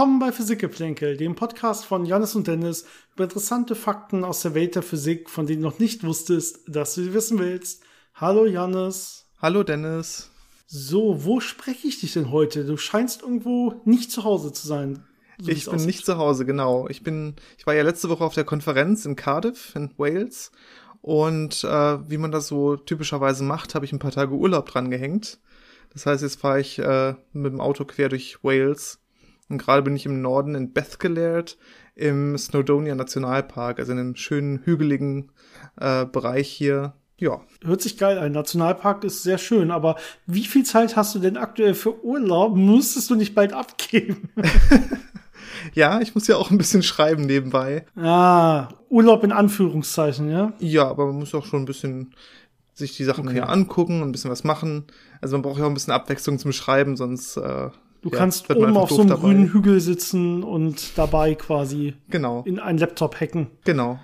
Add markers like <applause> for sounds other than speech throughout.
Willkommen bei Physikgeplänkel, dem Podcast von Janis und Dennis über interessante Fakten aus der Welt der Physik, von denen du noch nicht wusstest, dass du sie wissen willst. Hallo Janis. Hallo Dennis. So, wo spreche ich dich denn heute? Du scheinst irgendwo nicht zu Hause zu sein. So ich bin aussieht. nicht zu Hause, genau. Ich bin, ich war ja letzte Woche auf der Konferenz in Cardiff in Wales und äh, wie man das so typischerweise macht, habe ich ein paar Tage Urlaub dran gehängt. Das heißt, jetzt fahre ich äh, mit dem Auto quer durch Wales und gerade bin ich im Norden in Bethgelert im Snowdonia Nationalpark, also in einem schönen hügeligen äh, Bereich hier. Ja. Hört sich geil ein. Nationalpark ist sehr schön, aber wie viel Zeit hast du denn aktuell für Urlaub? Musstest du nicht bald abgeben? <laughs> ja, ich muss ja auch ein bisschen schreiben nebenbei. Ah, Urlaub in Anführungszeichen, ja? Ja, aber man muss auch schon ein bisschen sich die Sachen okay. hier angucken und ein bisschen was machen. Also man braucht ja auch ein bisschen Abwechslung zum Schreiben, sonst äh, Du ja, kannst oben auf so einem dabei. grünen Hügel sitzen und dabei quasi genau. in einen Laptop hacken. Genau. Ein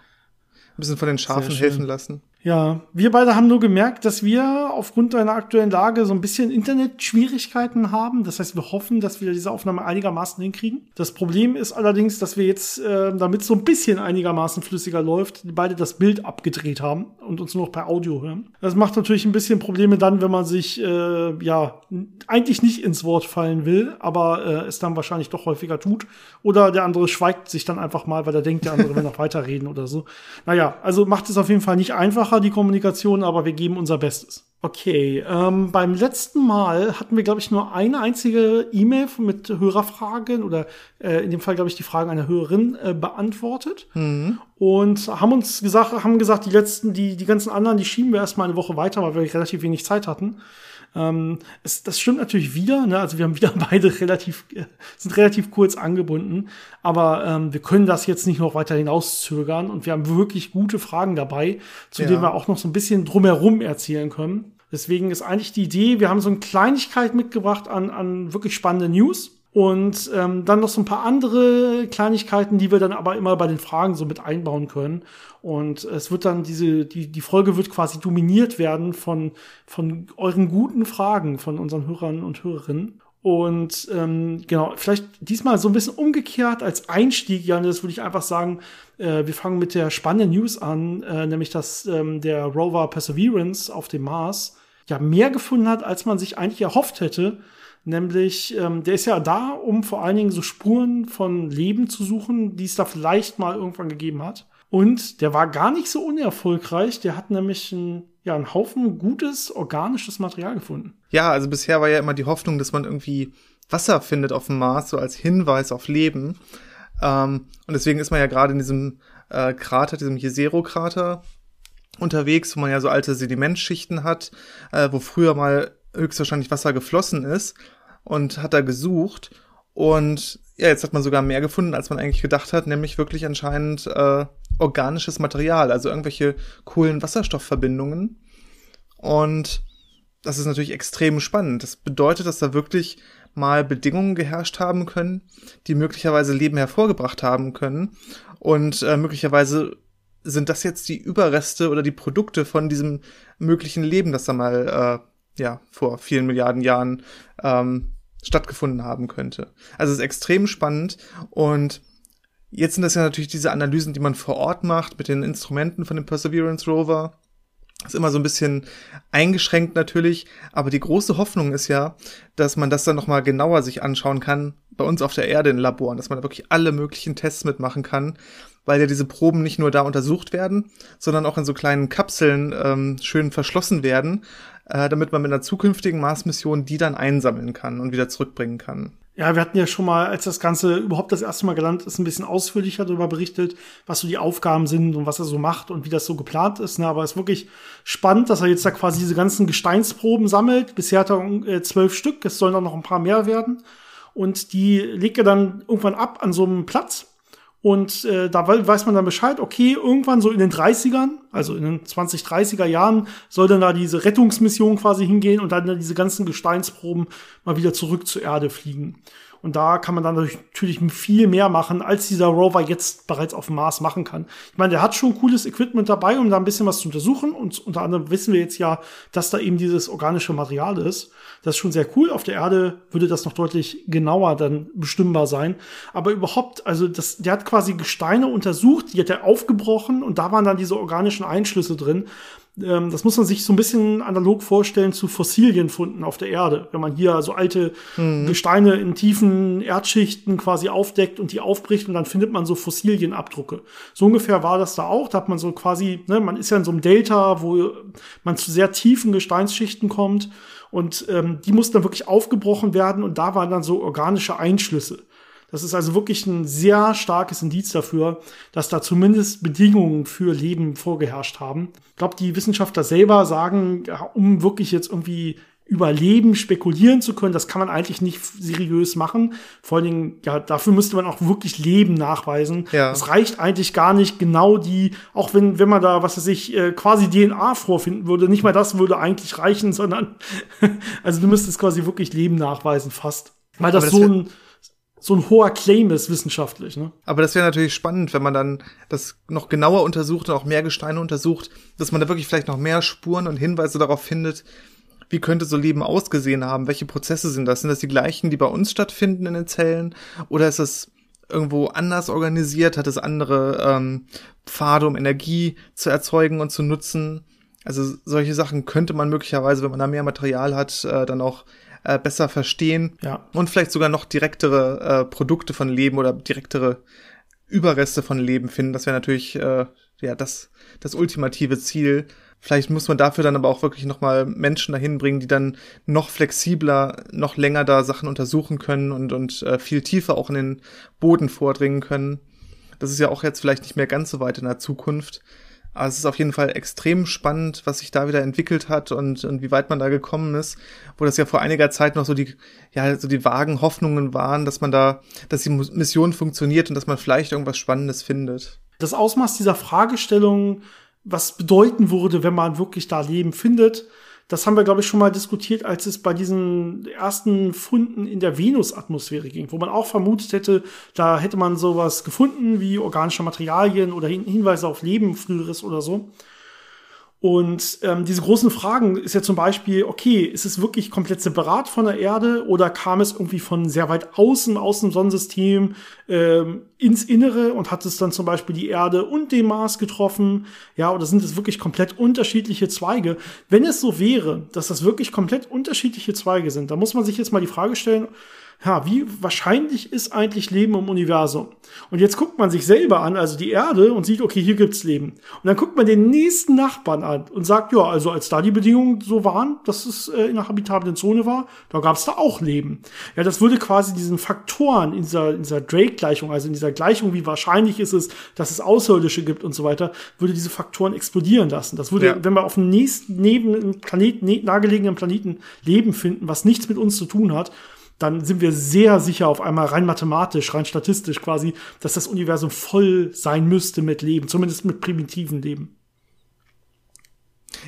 bisschen von den Schafen helfen lassen. Ja, wir beide haben nur gemerkt, dass wir aufgrund einer aktuellen Lage so ein bisschen Internetschwierigkeiten haben. Das heißt, wir hoffen, dass wir diese Aufnahme einigermaßen hinkriegen. Das Problem ist allerdings, dass wir jetzt, äh, damit es so ein bisschen einigermaßen flüssiger läuft, beide das Bild abgedreht haben und uns nur noch per Audio hören. Das macht natürlich ein bisschen Probleme dann, wenn man sich äh, ja eigentlich nicht ins Wort fallen will, aber äh, es dann wahrscheinlich doch häufiger tut. Oder der andere schweigt sich dann einfach mal, weil er denkt, der andere will noch <laughs> weiterreden oder so. Naja, also macht es auf jeden Fall nicht einfacher einfacher, die Kommunikation, aber wir geben unser Bestes. Okay, ähm, beim letzten Mal hatten wir, glaube ich, nur eine einzige E-Mail mit Hörerfragen oder äh, in dem Fall, glaube ich, die Fragen einer Hörerin äh, beantwortet. Mhm. Und haben uns gesagt, haben gesagt, die letzten, die, die ganzen anderen, die schieben wir erstmal eine Woche weiter, weil wir relativ wenig Zeit hatten. Ähm, es, das stimmt natürlich wieder, ne? also wir haben wieder <laughs> beide relativ, äh, sind relativ kurz angebunden, aber ähm, wir können das jetzt nicht noch weiter hinauszögern und wir haben wirklich gute Fragen dabei, zu ja. denen wir auch noch so ein bisschen drumherum erzählen können. Deswegen ist eigentlich die Idee, wir haben so eine Kleinigkeit mitgebracht an, an wirklich spannende News und ähm, dann noch so ein paar andere Kleinigkeiten, die wir dann aber immer bei den Fragen so mit einbauen können. Und es wird dann diese, die, die Folge wird quasi dominiert werden von, von euren guten Fragen von unseren Hörern und Hörerinnen. Und ähm, genau, vielleicht diesmal so ein bisschen umgekehrt als Einstieg, Jan, das würde ich einfach sagen, äh, wir fangen mit der spannenden News an, äh, nämlich dass ähm, der Rover Perseverance auf dem Mars ja mehr gefunden hat, als man sich eigentlich erhofft hätte. Nämlich, ähm, der ist ja da, um vor allen Dingen so Spuren von Leben zu suchen, die es da vielleicht mal irgendwann gegeben hat. Und der war gar nicht so unerfolgreich. Der hat nämlich ein, ja, einen Haufen gutes organisches Material gefunden. Ja, also bisher war ja immer die Hoffnung, dass man irgendwie Wasser findet auf dem Mars, so als Hinweis auf Leben. Ähm, und deswegen ist man ja gerade in diesem äh, Krater, diesem Jezero-Krater unterwegs, wo man ja so alte Sedimentschichten hat, äh, wo früher mal höchstwahrscheinlich Wasser geflossen ist und hat da gesucht. Und ja, jetzt hat man sogar mehr gefunden, als man eigentlich gedacht hat, nämlich wirklich anscheinend äh, organisches Material, also irgendwelche coolen Wasserstoffverbindungen. Und das ist natürlich extrem spannend. Das bedeutet, dass da wirklich mal Bedingungen geherrscht haben können, die möglicherweise Leben hervorgebracht haben können. Und äh, möglicherweise sind das jetzt die Überreste oder die Produkte von diesem möglichen Leben, das da mal äh, ja vor vielen Milliarden Jahren ähm, stattgefunden haben könnte. Also es ist extrem spannend und jetzt sind das ja natürlich diese Analysen, die man vor Ort macht mit den Instrumenten von dem Perseverance Rover. ist immer so ein bisschen eingeschränkt natürlich, aber die große Hoffnung ist ja, dass man das dann noch mal genauer sich anschauen kann bei uns auf der Erde in Laboren, dass man da wirklich alle möglichen Tests mitmachen kann, weil ja diese Proben nicht nur da untersucht werden, sondern auch in so kleinen Kapseln ähm, schön verschlossen werden, äh, damit man mit einer zukünftigen Mars-Mission die dann einsammeln kann und wieder zurückbringen kann. Ja, wir hatten ja schon mal, als das Ganze überhaupt das erste Mal gelandet ist, ein bisschen ausführlicher darüber berichtet, was so die Aufgaben sind und was er so macht und wie das so geplant ist. Ne? Aber es ist wirklich spannend, dass er jetzt da quasi diese ganzen Gesteinsproben sammelt. Bisher hat er äh, zwölf Stück, es sollen auch noch ein paar mehr werden. Und die legt er dann irgendwann ab an so einem Platz und äh, da weiß man dann Bescheid, okay, irgendwann so in den 30ern, also in den 20, 30er Jahren, soll dann da diese Rettungsmission quasi hingehen und dann diese ganzen Gesteinsproben mal wieder zurück zur Erde fliegen. Und da kann man dann natürlich viel mehr machen, als dieser Rover jetzt bereits auf dem Mars machen kann. Ich meine, der hat schon cooles Equipment dabei, um da ein bisschen was zu untersuchen. Und unter anderem wissen wir jetzt ja, dass da eben dieses organische Material ist. Das ist schon sehr cool. Auf der Erde würde das noch deutlich genauer dann bestimmbar sein. Aber überhaupt, also das, der hat quasi Gesteine untersucht, die hat er aufgebrochen und da waren dann diese organischen Einschlüsse drin ähm, das muss man sich so ein bisschen analog vorstellen zu Fossilienfunden auf der Erde. Wenn man hier so alte mhm. Gesteine in tiefen Erdschichten quasi aufdeckt und die aufbricht und dann findet man so Fossilienabdrucke. So ungefähr war das da auch. Da hat man so quasi, ne, man ist ja in so einem Delta, wo man zu sehr tiefen Gesteinsschichten kommt und ähm, die mussten dann wirklich aufgebrochen werden und da waren dann so organische Einschlüsse. Das ist also wirklich ein sehr starkes Indiz dafür, dass da zumindest Bedingungen für Leben vorgeherrscht haben. Ich glaube, die Wissenschaftler selber sagen, ja, um wirklich jetzt irgendwie über Leben spekulieren zu können, das kann man eigentlich nicht seriös machen. Vor allen Dingen, ja, dafür müsste man auch wirklich Leben nachweisen. Ja. Es reicht eigentlich gar nicht genau die, auch wenn, wenn man da, was weiß ich, äh, quasi DNA vorfinden würde, nicht mal das würde eigentlich reichen, <laughs> sondern, also du müsstest quasi wirklich Leben nachweisen, fast. Weil das, das so ein, so ein hoher Claim ist wissenschaftlich. Ne? Aber das wäre natürlich spannend, wenn man dann das noch genauer untersucht und auch mehr Gesteine untersucht, dass man da wirklich vielleicht noch mehr Spuren und Hinweise darauf findet, wie könnte so Leben ausgesehen haben, welche Prozesse sind das? Sind das die gleichen, die bei uns stattfinden in den Zellen? Oder ist es irgendwo anders organisiert? Hat es andere ähm, Pfade, um Energie zu erzeugen und zu nutzen? Also solche Sachen könnte man möglicherweise, wenn man da mehr Material hat, äh, dann auch äh, besser verstehen ja. und vielleicht sogar noch direktere äh, Produkte von Leben oder direktere Überreste von Leben finden. Das wäre natürlich äh, ja das das ultimative Ziel. Vielleicht muss man dafür dann aber auch wirklich noch mal Menschen dahin bringen, die dann noch flexibler, noch länger da Sachen untersuchen können und und äh, viel tiefer auch in den Boden vordringen können. Das ist ja auch jetzt vielleicht nicht mehr ganz so weit in der Zukunft. Aber es ist auf jeden Fall extrem spannend, was sich da wieder entwickelt hat und, und wie weit man da gekommen ist, wo das ja vor einiger Zeit noch so die, ja, so die vagen Hoffnungen waren, dass man da, dass die Mission funktioniert und dass man vielleicht irgendwas Spannendes findet. Das Ausmaß dieser Fragestellung, was bedeuten würde, wenn man wirklich da Leben findet, das haben wir, glaube ich, schon mal diskutiert, als es bei diesen ersten Funden in der Venus-Atmosphäre ging, wo man auch vermutet hätte, da hätte man sowas gefunden wie organische Materialien oder Hinweise auf Leben früheres oder so. Und ähm, diese großen Fragen ist ja zum Beispiel, okay, ist es wirklich komplett separat von der Erde oder kam es irgendwie von sehr weit außen, aus dem Sonnensystem ähm, ins Innere und hat es dann zum Beispiel die Erde und den Mars getroffen? Ja, oder sind es wirklich komplett unterschiedliche Zweige? Wenn es so wäre, dass das wirklich komplett unterschiedliche Zweige sind, dann muss man sich jetzt mal die Frage stellen, ja, wie wahrscheinlich ist eigentlich Leben im Universum? Und jetzt guckt man sich selber an, also die Erde, und sieht, okay, hier gibt's Leben. Und dann guckt man den nächsten Nachbarn an und sagt, ja, also als da die Bedingungen so waren, dass es äh, in einer habitablen Zone war, da gab's da auch Leben. Ja, das würde quasi diesen Faktoren in dieser, in dieser Drake-Gleichung, also in dieser Gleichung, wie wahrscheinlich ist es, dass es Außerirdische gibt und so weiter, würde diese Faktoren explodieren lassen. Das würde, ja. wenn wir auf dem nächsten, neben Planeten, nahegelegenen Planeten Leben finden, was nichts mit uns zu tun hat, dann sind wir sehr sicher auf einmal rein mathematisch, rein statistisch quasi, dass das Universum voll sein müsste mit Leben, zumindest mit primitiven Leben.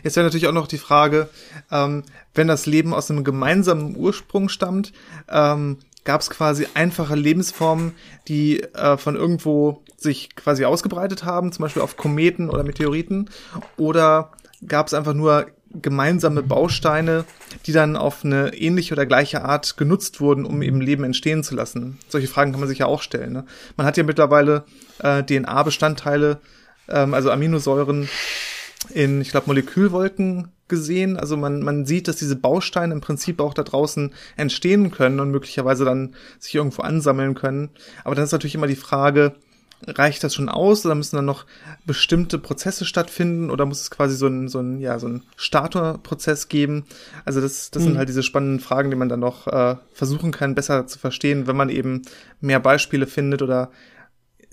Jetzt wäre natürlich auch noch die Frage, ähm, wenn das Leben aus einem gemeinsamen Ursprung stammt, ähm, gab es quasi einfache Lebensformen, die äh, von irgendwo sich quasi ausgebreitet haben, zum Beispiel auf Kometen oder Meteoriten, oder gab es einfach nur gemeinsame Bausteine, die dann auf eine ähnliche oder gleiche Art genutzt wurden, um eben Leben entstehen zu lassen. Solche Fragen kann man sich ja auch stellen. Ne? Man hat ja mittlerweile äh, DNA-Bestandteile, ähm, also Aminosäuren in, ich glaube, Molekülwolken gesehen. Also man, man sieht, dass diese Bausteine im Prinzip auch da draußen entstehen können und möglicherweise dann sich irgendwo ansammeln können. Aber dann ist natürlich immer die Frage, reicht das schon aus oder müssen dann noch bestimmte Prozesse stattfinden oder muss es quasi so ein, so ein, ja, so ein Starterprozess geben? Also das, das mhm. sind halt diese spannenden Fragen, die man dann noch äh, versuchen kann, besser zu verstehen, wenn man eben mehr Beispiele findet oder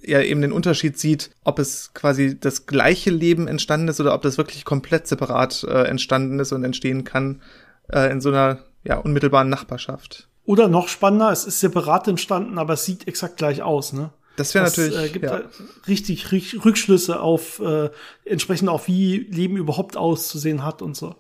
ja eben den Unterschied sieht, ob es quasi das gleiche Leben entstanden ist oder ob das wirklich komplett separat äh, entstanden ist und entstehen kann äh, in so einer ja, unmittelbaren Nachbarschaft. Oder noch spannender, es ist separat entstanden, aber es sieht exakt gleich aus, ne? Das wäre natürlich. Äh, gibt ja. richtig, richtig Rückschlüsse auf äh, entsprechend auf wie Leben überhaupt auszusehen hat und so.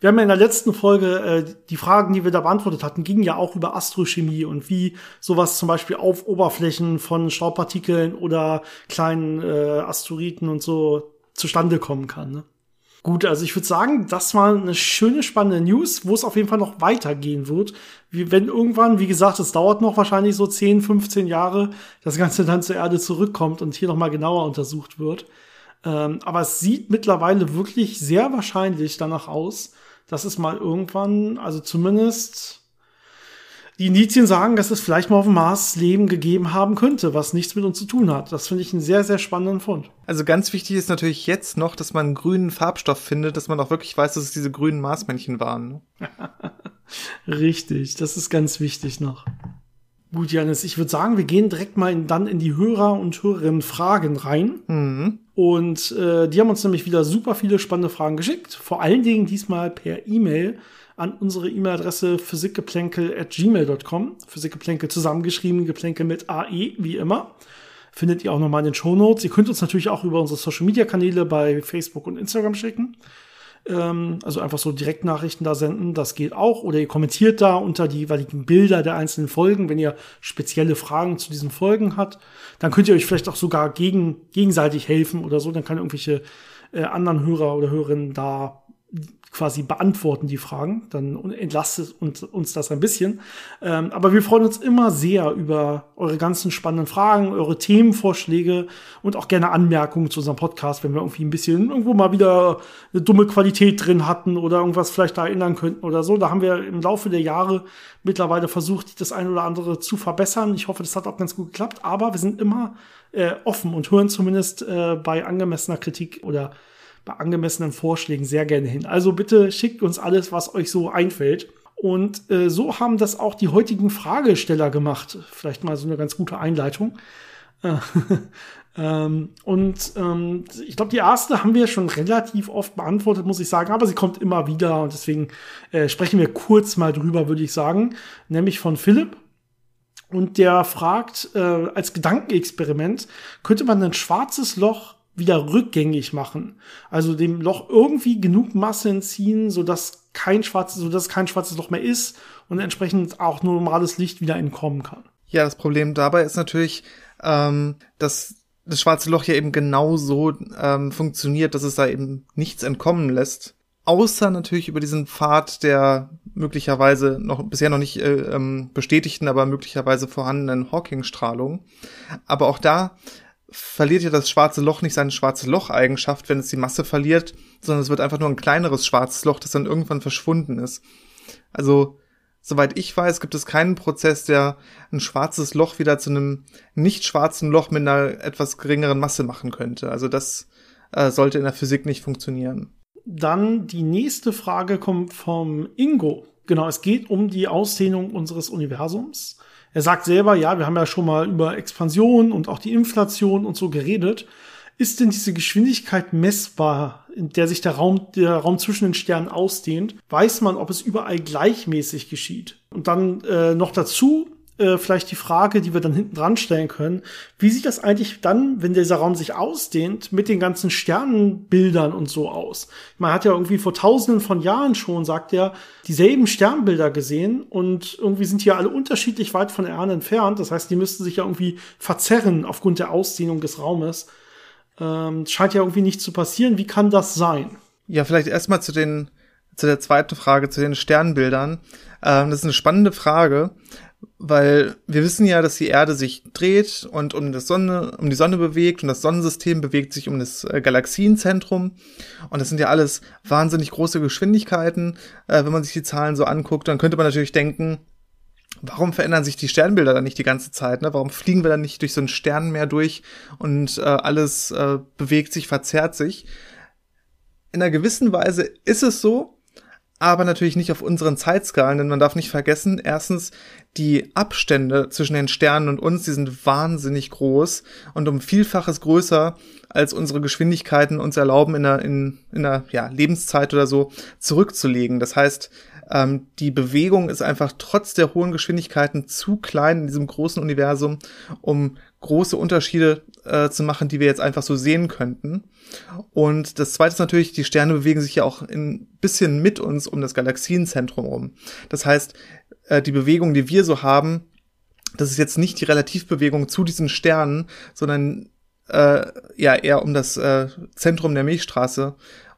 Wir haben ja in der letzten Folge äh, die Fragen, die wir da beantwortet hatten, gingen ja auch über Astrochemie und wie sowas zum Beispiel auf Oberflächen von Staubpartikeln oder kleinen äh, Asteroiden und so zustande kommen kann. Ne? Gut, also ich würde sagen, das war eine schöne, spannende News, wo es auf jeden Fall noch weitergehen wird. Wie, wenn irgendwann, wie gesagt, es dauert noch wahrscheinlich so 10, 15 Jahre, das Ganze dann zur Erde zurückkommt und hier noch mal genauer untersucht wird. Ähm, aber es sieht mittlerweile wirklich sehr wahrscheinlich danach aus, dass es mal irgendwann, also zumindest die Indizien sagen, dass es vielleicht mal auf dem Mars Leben gegeben haben könnte, was nichts mit uns zu tun hat. Das finde ich einen sehr, sehr spannenden Fund. Also ganz wichtig ist natürlich jetzt noch, dass man einen grünen Farbstoff findet, dass man auch wirklich weiß, dass es diese grünen Marsmännchen waren. Ne? <laughs> Richtig, das ist ganz wichtig noch. Gut, Janis, ich würde sagen, wir gehen direkt mal in, dann in die Hörer- und Hörerinnen-Fragen rein. Mhm. Und äh, die haben uns nämlich wieder super viele spannende Fragen geschickt. Vor allen Dingen diesmal per E-Mail an unsere E-Mail-Adresse physikgeplänkel.gmail.com. Physikgeplänkel zusammengeschrieben, Geplänkel mit AE, wie immer. Findet ihr auch nochmal in den Shownotes. Ihr könnt uns natürlich auch über unsere Social-Media-Kanäle bei Facebook und Instagram schicken. Ähm, also einfach so Direktnachrichten da senden, das geht auch. Oder ihr kommentiert da unter die jeweiligen Bilder der einzelnen Folgen, wenn ihr spezielle Fragen zu diesen Folgen habt. Dann könnt ihr euch vielleicht auch sogar gegen, gegenseitig helfen oder so. Dann kann irgendwelche äh, anderen Hörer oder Hörerinnen da quasi beantworten die Fragen. Dann entlastet uns das ein bisschen. Ähm, aber wir freuen uns immer sehr über eure ganzen spannenden Fragen, eure Themenvorschläge und auch gerne Anmerkungen zu unserem Podcast, wenn wir irgendwie ein bisschen irgendwo mal wieder eine dumme Qualität drin hatten oder irgendwas vielleicht da erinnern könnten oder so. Da haben wir im Laufe der Jahre mittlerweile versucht, das eine oder andere zu verbessern. Ich hoffe, das hat auch ganz gut geklappt. Aber wir sind immer äh, offen und hören zumindest äh, bei angemessener Kritik oder bei angemessenen Vorschlägen sehr gerne hin. Also bitte schickt uns alles, was euch so einfällt. Und äh, so haben das auch die heutigen Fragesteller gemacht. Vielleicht mal so eine ganz gute Einleitung. <laughs> ähm, und ähm, ich glaube, die erste haben wir schon relativ oft beantwortet, muss ich sagen, aber sie kommt immer wieder und deswegen äh, sprechen wir kurz mal drüber, würde ich sagen. Nämlich von Philipp. Und der fragt, äh, als Gedankenexperiment, könnte man ein schwarzes Loch wieder rückgängig machen. Also dem Loch irgendwie genug Masse entziehen, sodass kein schwarzes, sodass kein schwarzes Loch mehr ist und entsprechend auch normales Licht wieder entkommen kann. Ja, das Problem dabei ist natürlich, ähm, dass das schwarze Loch ja eben genau so ähm, funktioniert, dass es da eben nichts entkommen lässt. Außer natürlich über diesen Pfad der möglicherweise noch bisher noch nicht äh, ähm, bestätigten, aber möglicherweise vorhandenen Hawking-Strahlung. Aber auch da verliert ja das schwarze Loch nicht seine schwarze Loch-Eigenschaft, wenn es die Masse verliert, sondern es wird einfach nur ein kleineres schwarzes Loch, das dann irgendwann verschwunden ist. Also, soweit ich weiß, gibt es keinen Prozess, der ein schwarzes Loch wieder zu einem nicht schwarzen Loch mit einer etwas geringeren Masse machen könnte. Also das äh, sollte in der Physik nicht funktionieren. Dann die nächste Frage kommt vom Ingo. Genau, es geht um die Ausdehnung unseres Universums. Er sagt selber, ja, wir haben ja schon mal über Expansion und auch die Inflation und so geredet. Ist denn diese Geschwindigkeit messbar, in der sich der Raum, der Raum zwischen den Sternen ausdehnt? Weiß man, ob es überall gleichmäßig geschieht? Und dann äh, noch dazu, äh, vielleicht die Frage, die wir dann hinten dran stellen können. Wie sieht das eigentlich dann, wenn dieser Raum sich ausdehnt, mit den ganzen Sternenbildern und so aus? Man hat ja irgendwie vor tausenden von Jahren schon, sagt er, dieselben Sternbilder gesehen und irgendwie sind die ja alle unterschiedlich weit von der Erde entfernt. Das heißt, die müssten sich ja irgendwie verzerren aufgrund der Ausdehnung des Raumes. Ähm, scheint ja irgendwie nicht zu passieren. Wie kann das sein? Ja, vielleicht erstmal zu den zu der zweiten Frage, zu den Sternbildern. Ähm, das ist eine spannende Frage, weil wir wissen ja, dass die Erde sich dreht und um das Sonne, um die Sonne bewegt und das Sonnensystem bewegt sich um das äh, Galaxienzentrum. Und das sind ja alles wahnsinnig große Geschwindigkeiten. Äh, wenn man sich die Zahlen so anguckt, dann könnte man natürlich denken, warum verändern sich die Sternbilder dann nicht die ganze Zeit? Ne? Warum fliegen wir dann nicht durch so ein Sternenmeer durch und äh, alles äh, bewegt sich, verzerrt sich? In einer gewissen Weise ist es so, aber natürlich nicht auf unseren Zeitskalen, denn man darf nicht vergessen, erstens, die Abstände zwischen den Sternen und uns, die sind wahnsinnig groß und um Vielfaches größer, als unsere Geschwindigkeiten uns erlauben, in einer, in, in einer ja, Lebenszeit oder so zurückzulegen. Das heißt, ähm, die Bewegung ist einfach trotz der hohen Geschwindigkeiten zu klein in diesem großen Universum, um große Unterschiede äh, zu machen, die wir jetzt einfach so sehen könnten. Und das zweite ist natürlich, die Sterne bewegen sich ja auch ein bisschen mit uns um das Galaxienzentrum rum. Das heißt, äh, die Bewegung, die wir so haben, das ist jetzt nicht die Relativbewegung zu diesen Sternen, sondern äh, ja eher um das äh, Zentrum der Milchstraße.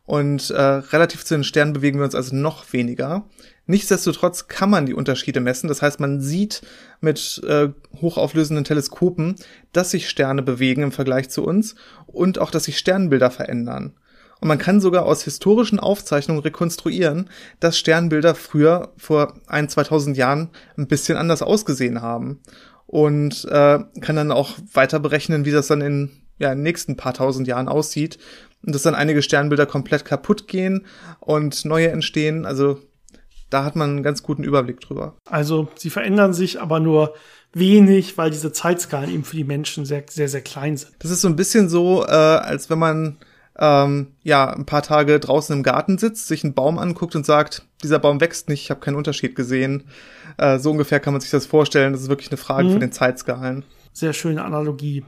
Und äh, relativ zu den Sternen bewegen wir uns also noch weniger. Nichtsdestotrotz kann man die Unterschiede messen. Das heißt, man sieht mit äh, hochauflösenden Teleskopen, dass sich Sterne bewegen im Vergleich zu uns und auch, dass sich Sternbilder verändern. Und man kann sogar aus historischen Aufzeichnungen rekonstruieren, dass Sternbilder früher vor ein, 2000 Jahren ein bisschen anders ausgesehen haben. Und äh, kann dann auch weiter berechnen, wie das dann in ja, in den nächsten paar tausend Jahren aussieht. Und dass dann einige Sternbilder komplett kaputt gehen und neue entstehen. Also da hat man einen ganz guten Überblick drüber. Also sie verändern sich aber nur wenig, weil diese Zeitskalen eben für die Menschen sehr, sehr, sehr klein sind. Das ist so ein bisschen so, äh, als wenn man ähm, ja ein paar Tage draußen im Garten sitzt, sich einen Baum anguckt und sagt, dieser Baum wächst nicht, ich habe keinen Unterschied gesehen. Äh, so ungefähr kann man sich das vorstellen. Das ist wirklich eine Frage mhm. von den Zeitskalen. Sehr schöne Analogie.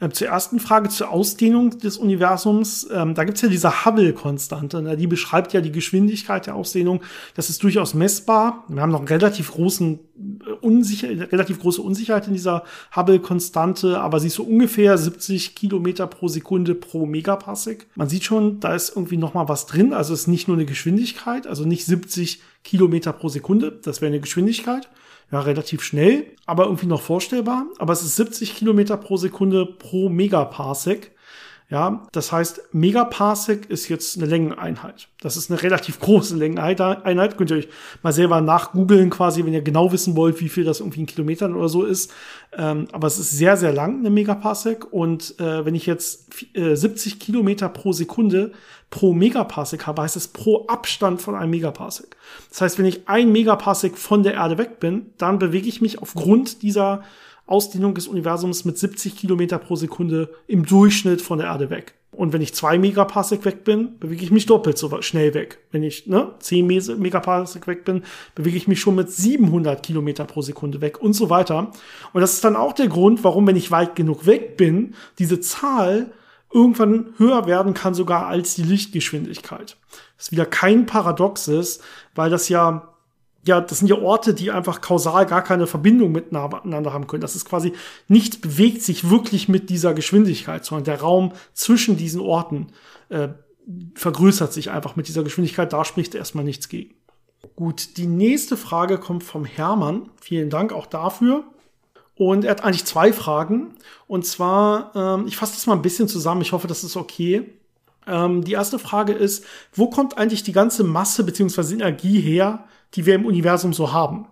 Äh, zur ersten Frage zur Ausdehnung des Universums. Ähm, da gibt's ja diese Hubble-Konstante. Ne? Die beschreibt ja die Geschwindigkeit der Ausdehnung. Das ist durchaus messbar. Wir haben noch einen relativ großen äh, unsicher, relativ große Unsicherheit in dieser Hubble-Konstante, aber sie ist so ungefähr 70 Kilometer pro Sekunde pro Megaparsec. Man sieht schon, da ist irgendwie noch mal was drin. Also es ist nicht nur eine Geschwindigkeit, also nicht 70 Kilometer pro Sekunde. Das wäre eine Geschwindigkeit ja, relativ schnell, aber irgendwie noch vorstellbar. Aber es ist 70 Kilometer pro Sekunde pro Megaparsec. Ja, das heißt, Megaparsec ist jetzt eine Längeneinheit. Das ist eine relativ große Längeneinheit. Könnt ihr euch mal selber nachgoogeln quasi, wenn ihr genau wissen wollt, wie viel das irgendwie in Kilometern oder so ist. Ähm, aber es ist sehr, sehr lang, eine Megaparsec. Und äh, wenn ich jetzt äh, 70 Kilometer pro Sekunde pro Megaparsec habe, heißt es pro Abstand von einem Megaparsec. Das heißt, wenn ich ein Megaparsec von der Erde weg bin, dann bewege ich mich aufgrund dieser Ausdehnung des Universums mit 70 Kilometer pro Sekunde im Durchschnitt von der Erde weg. Und wenn ich zwei Megaparsec weg bin, bewege ich mich doppelt so schnell weg. Wenn ich ne, 10 Megaparsec weg bin, bewege ich mich schon mit 700 Kilometer pro Sekunde weg und so weiter. Und das ist dann auch der Grund, warum, wenn ich weit genug weg bin, diese Zahl irgendwann höher werden kann sogar als die Lichtgeschwindigkeit. Das ist wieder kein Paradoxes, weil das ja ja, das sind ja Orte, die einfach kausal gar keine Verbindung miteinander haben können. Das ist quasi, nichts bewegt sich wirklich mit dieser Geschwindigkeit, sondern der Raum zwischen diesen Orten äh, vergrößert sich einfach mit dieser Geschwindigkeit. Da spricht erstmal nichts gegen. Gut, die nächste Frage kommt vom Hermann. Vielen Dank auch dafür. Und er hat eigentlich zwei Fragen. Und zwar, ähm, ich fasse das mal ein bisschen zusammen. Ich hoffe, das ist okay. Ähm, die erste Frage ist, wo kommt eigentlich die ganze Masse beziehungsweise Energie her, die wir im Universum so haben.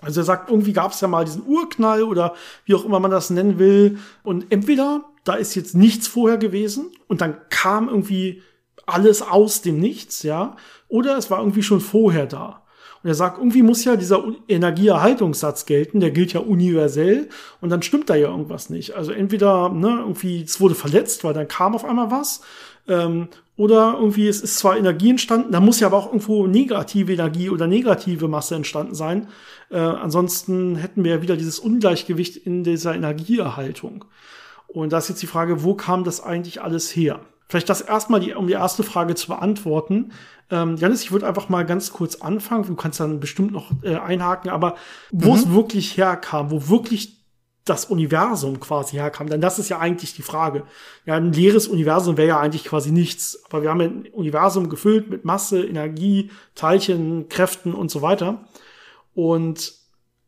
Also er sagt, irgendwie gab es ja mal diesen Urknall oder wie auch immer man das nennen will. Und entweder da ist jetzt nichts vorher gewesen und dann kam irgendwie alles aus dem Nichts, ja, oder es war irgendwie schon vorher da. Und er sagt, irgendwie muss ja dieser Energieerhaltungssatz gelten, der gilt ja universell und dann stimmt da ja irgendwas nicht. Also entweder, ne, irgendwie, es wurde verletzt, weil dann kam auf einmal was, ähm, oder irgendwie, es ist zwar Energie entstanden, da muss ja aber auch irgendwo negative Energie oder negative Masse entstanden sein. Äh, ansonsten hätten wir ja wieder dieses Ungleichgewicht in dieser Energieerhaltung. Und da ist jetzt die Frage, wo kam das eigentlich alles her? Vielleicht das erstmal, die, um die erste Frage zu beantworten. Ähm, Janis, ich würde einfach mal ganz kurz anfangen. Du kannst dann bestimmt noch äh, einhaken, aber wo mhm. es wirklich herkam, wo wirklich das Universum quasi herkam. Denn das ist ja eigentlich die Frage. Ja, ein leeres Universum wäre ja eigentlich quasi nichts. Aber wir haben ein Universum gefüllt mit Masse, Energie, Teilchen, Kräften und so weiter. Und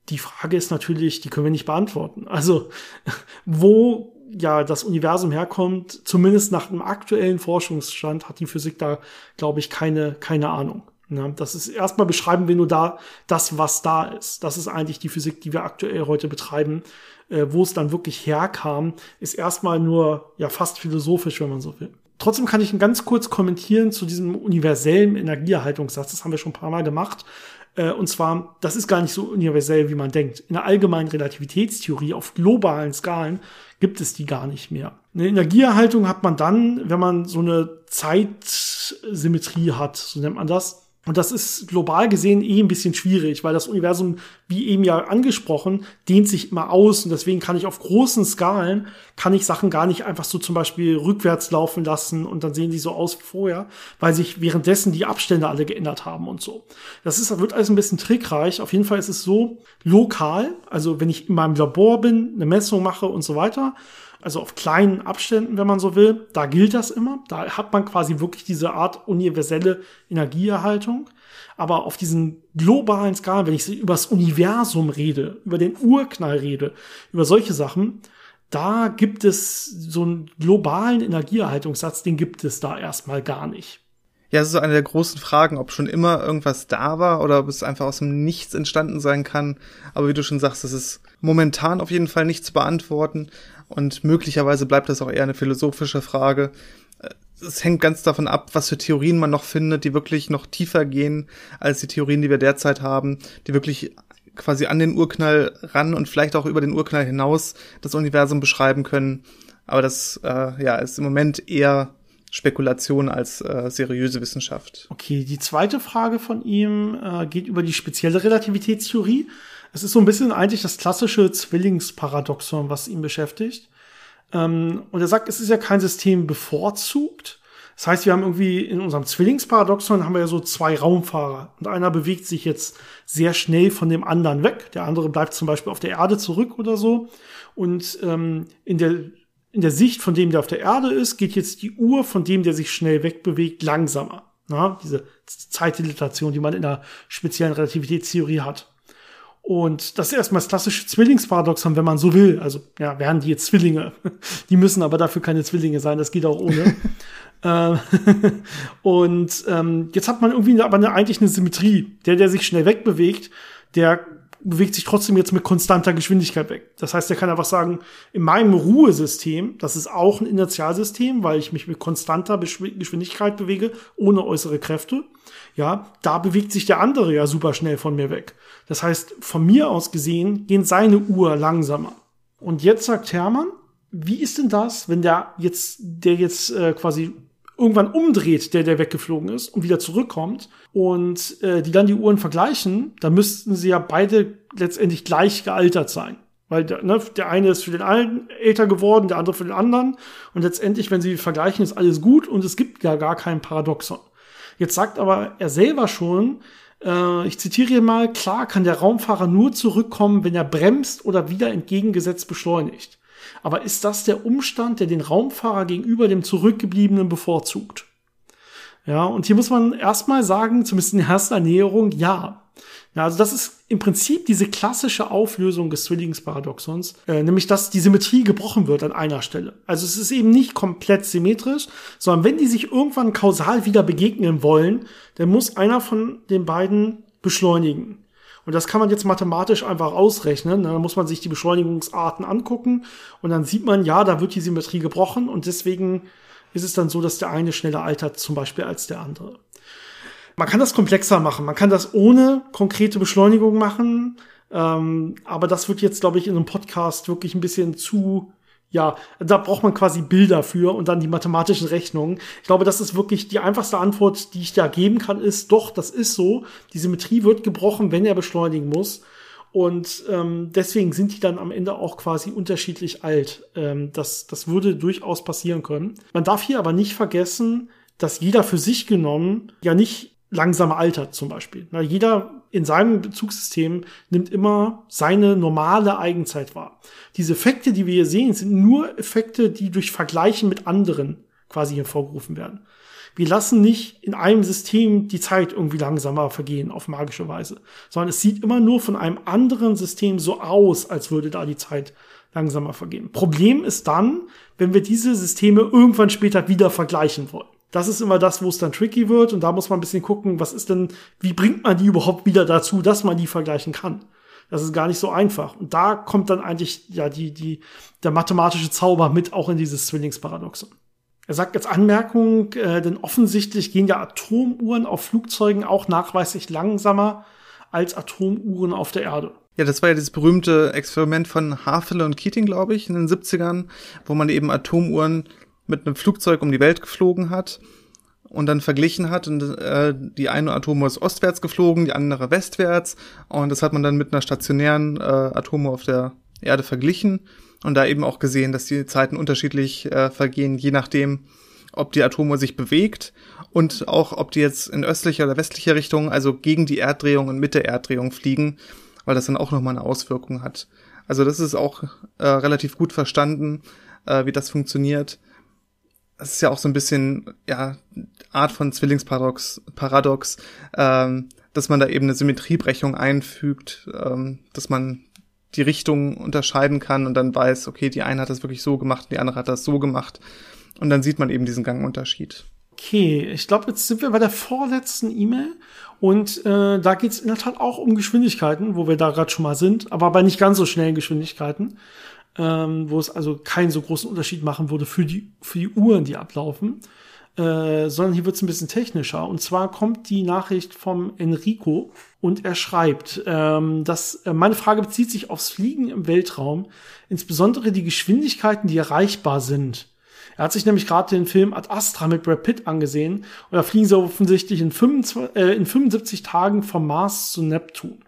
die Frage ist natürlich, die können wir nicht beantworten. Also, <laughs> wo ja das Universum herkommt, zumindest nach einem aktuellen Forschungsstand, hat die Physik da, glaube ich, keine, keine Ahnung. Ja, das ist erstmal beschreiben wir nur da das, was da ist. Das ist eigentlich die Physik, die wir aktuell heute betreiben äh, wo es dann wirklich herkam, ist erstmal nur ja fast philosophisch, wenn man so will. Trotzdem kann ich ganz kurz kommentieren zu diesem universellen Energieerhaltungssatz. Das haben wir schon ein paar Mal gemacht. Äh, und zwar, das ist gar nicht so universell, wie man denkt. In der allgemeinen Relativitätstheorie auf globalen Skalen gibt es die gar nicht mehr. Eine Energieerhaltung hat man dann, wenn man so eine Zeitsymmetrie hat, so nennt man das. Und das ist global gesehen eh ein bisschen schwierig, weil das Universum, wie eben ja angesprochen, dehnt sich immer aus und deswegen kann ich auf großen Skalen, kann ich Sachen gar nicht einfach so zum Beispiel rückwärts laufen lassen und dann sehen die so aus wie vorher, weil sich währenddessen die Abstände alle geändert haben und so. Das ist, wird alles ein bisschen trickreich. Auf jeden Fall ist es so lokal, also wenn ich in meinem Labor bin, eine Messung mache und so weiter, also auf kleinen Abständen, wenn man so will. Da gilt das immer. Da hat man quasi wirklich diese Art universelle Energieerhaltung. Aber auf diesen globalen Skalen, wenn ich über das Universum rede, über den Urknall rede, über solche Sachen, da gibt es so einen globalen Energieerhaltungssatz, den gibt es da erstmal gar nicht. Ja, es ist eine der großen Fragen, ob schon immer irgendwas da war oder ob es einfach aus dem Nichts entstanden sein kann. Aber wie du schon sagst, es ist momentan auf jeden Fall nicht zu beantworten. Und möglicherweise bleibt das auch eher eine philosophische Frage. Es hängt ganz davon ab, was für Theorien man noch findet, die wirklich noch tiefer gehen als die Theorien, die wir derzeit haben, die wirklich quasi an den Urknall ran und vielleicht auch über den Urknall hinaus das Universum beschreiben können. Aber das äh, ja, ist im Moment eher Spekulation als äh, seriöse Wissenschaft. Okay, die zweite Frage von ihm äh, geht über die spezielle Relativitätstheorie. Es ist so ein bisschen eigentlich das klassische Zwillingsparadoxon, was ihn beschäftigt. Ähm, und er sagt, es ist ja kein System bevorzugt. Das heißt, wir haben irgendwie in unserem Zwillingsparadoxon haben wir ja so zwei Raumfahrer und einer bewegt sich jetzt sehr schnell von dem anderen weg. Der andere bleibt zum Beispiel auf der Erde zurück oder so. Und ähm, in der in der Sicht von dem, der auf der Erde ist, geht jetzt die Uhr von dem, der sich schnell wegbewegt, langsamer. Na, diese Zeitdilatation, die man in der speziellen Relativitätstheorie hat. Und das ist erstmal das klassische Zwillingsparadoxon, wenn man so will. Also, ja, wären die jetzt Zwillinge. <laughs> Die müssen aber dafür keine Zwillinge sein, das geht auch ohne. <laughs> Ähm, <laughs> und ähm, jetzt hat man irgendwie aber eine, eigentlich eine Symmetrie. Der, der sich schnell wegbewegt, der bewegt sich trotzdem jetzt mit konstanter Geschwindigkeit weg. Das heißt, er kann einfach sagen, in meinem Ruhesystem, das ist auch ein Inertialsystem, weil ich mich mit konstanter Geschwindigkeit bewege, ohne äußere Kräfte. Ja, da bewegt sich der andere ja super schnell von mir weg. Das heißt, von mir aus gesehen gehen seine Uhr langsamer. Und jetzt sagt Hermann, wie ist denn das, wenn der jetzt, der jetzt äh, quasi irgendwann umdreht, der, der weggeflogen ist und wieder zurückkommt und äh, die dann die Uhren vergleichen, dann müssten sie ja beide letztendlich gleich gealtert sein. Weil der, ne, der eine ist für den einen älter geworden, der andere für den anderen. Und letztendlich, wenn sie vergleichen, ist alles gut und es gibt ja gar kein Paradoxon. Jetzt sagt aber er selber schon, äh, ich zitiere hier mal, klar kann der Raumfahrer nur zurückkommen, wenn er bremst oder wieder entgegengesetzt beschleunigt. Aber ist das der Umstand, der den Raumfahrer gegenüber dem Zurückgebliebenen bevorzugt? Ja, und hier muss man erstmal sagen, zumindest in erster Ernährung, ja. Ja, also das ist im Prinzip diese klassische Auflösung des Zwillingsparadoxons, äh, nämlich dass die Symmetrie gebrochen wird an einer Stelle. Also es ist eben nicht komplett symmetrisch, sondern wenn die sich irgendwann kausal wieder begegnen wollen, dann muss einer von den beiden beschleunigen. Und das kann man jetzt mathematisch einfach ausrechnen. Da muss man sich die Beschleunigungsarten angucken und dann sieht man, ja, da wird die Symmetrie gebrochen und deswegen ist es dann so, dass der eine schneller altert, zum Beispiel als der andere. Man kann das komplexer machen. Man kann das ohne konkrete Beschleunigung machen. Ähm, aber das wird jetzt, glaube ich, in einem Podcast wirklich ein bisschen zu ja, da braucht man quasi Bilder für und dann die mathematischen Rechnungen. Ich glaube, das ist wirklich die einfachste Antwort, die ich da geben kann, ist doch, das ist so. Die Symmetrie wird gebrochen, wenn er beschleunigen muss. Und ähm, deswegen sind die dann am Ende auch quasi unterschiedlich alt. Ähm, das, das würde durchaus passieren können. Man darf hier aber nicht vergessen, dass jeder für sich genommen ja nicht langsam altert zum Beispiel. Na, jeder in seinem Bezugssystem nimmt immer seine normale Eigenzeit wahr. Diese Effekte, die wir hier sehen, sind nur Effekte, die durch Vergleichen mit anderen quasi hervorgerufen werden. Wir lassen nicht in einem System die Zeit irgendwie langsamer vergehen auf magische Weise, sondern es sieht immer nur von einem anderen System so aus, als würde da die Zeit langsamer vergehen. Problem ist dann, wenn wir diese Systeme irgendwann später wieder vergleichen wollen das ist immer das, wo es dann tricky wird und da muss man ein bisschen gucken, was ist denn, wie bringt man die überhaupt wieder dazu, dass man die vergleichen kann. Das ist gar nicht so einfach. Und da kommt dann eigentlich ja die, die, der mathematische Zauber mit auch in dieses Zwillingsparadoxon. Er sagt als Anmerkung, äh, denn offensichtlich gehen ja Atomuhren auf Flugzeugen auch nachweislich langsamer als Atomuhren auf der Erde. Ja, das war ja das berühmte Experiment von Havele und Keating, glaube ich, in den 70ern, wo man eben Atomuhren mit einem Flugzeug um die Welt geflogen hat und dann verglichen hat und äh, die eine Atome ist ostwärts geflogen, die andere westwärts und das hat man dann mit einer stationären äh, Atome auf der Erde verglichen und da eben auch gesehen, dass die Zeiten unterschiedlich äh, vergehen, je nachdem, ob die Atome sich bewegt und auch ob die jetzt in östlicher oder westlicher Richtung, also gegen die Erddrehung und mit der Erddrehung fliegen, weil das dann auch nochmal eine Auswirkung hat. Also das ist auch äh, relativ gut verstanden, äh, wie das funktioniert. Das ist ja auch so ein bisschen, ja, Art von Zwillingsparadox, Paradox, ähm, dass man da eben eine Symmetriebrechung einfügt, ähm, dass man die Richtung unterscheiden kann und dann weiß, okay, die eine hat das wirklich so gemacht, die andere hat das so gemacht. Und dann sieht man eben diesen Gangunterschied. Okay, ich glaube, jetzt sind wir bei der vorletzten E-Mail und äh, da geht es in der Tat auch um Geschwindigkeiten, wo wir da gerade schon mal sind, aber bei nicht ganz so schnellen Geschwindigkeiten, ähm, wo es also keinen so großen Unterschied machen würde für die, für die Uhren, die ablaufen, äh, sondern hier wird es ein bisschen technischer. Und zwar kommt die Nachricht vom Enrico und er schreibt, ähm, dass äh, meine Frage bezieht sich aufs Fliegen im Weltraum, insbesondere die Geschwindigkeiten, die erreichbar sind. Er hat sich nämlich gerade den Film Ad Astra mit Brad Pitt angesehen und da fliegen sie offensichtlich in, 25, äh, in 75 Tagen vom Mars zu Neptun.